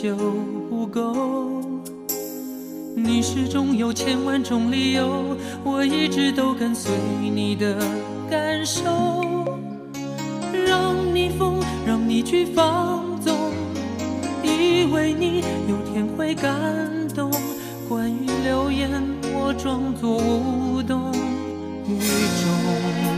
就不够？你始终有千万种理由，我一直都跟随你的感受，让你疯，让你去放纵，以为你有天会感动。关于流言，我装作无动于衷。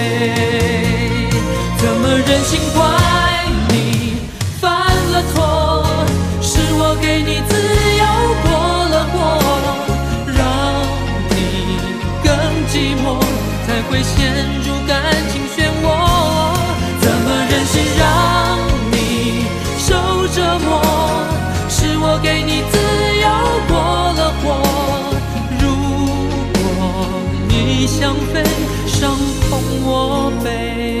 伤痛我背。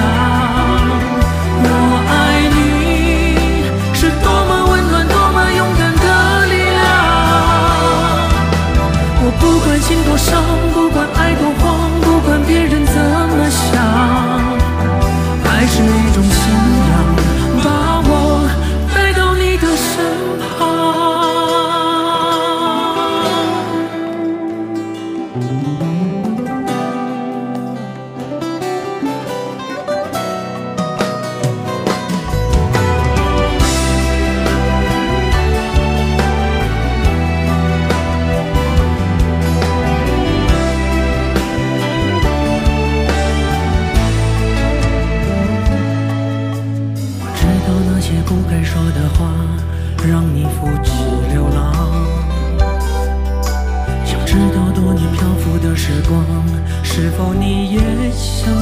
情多少？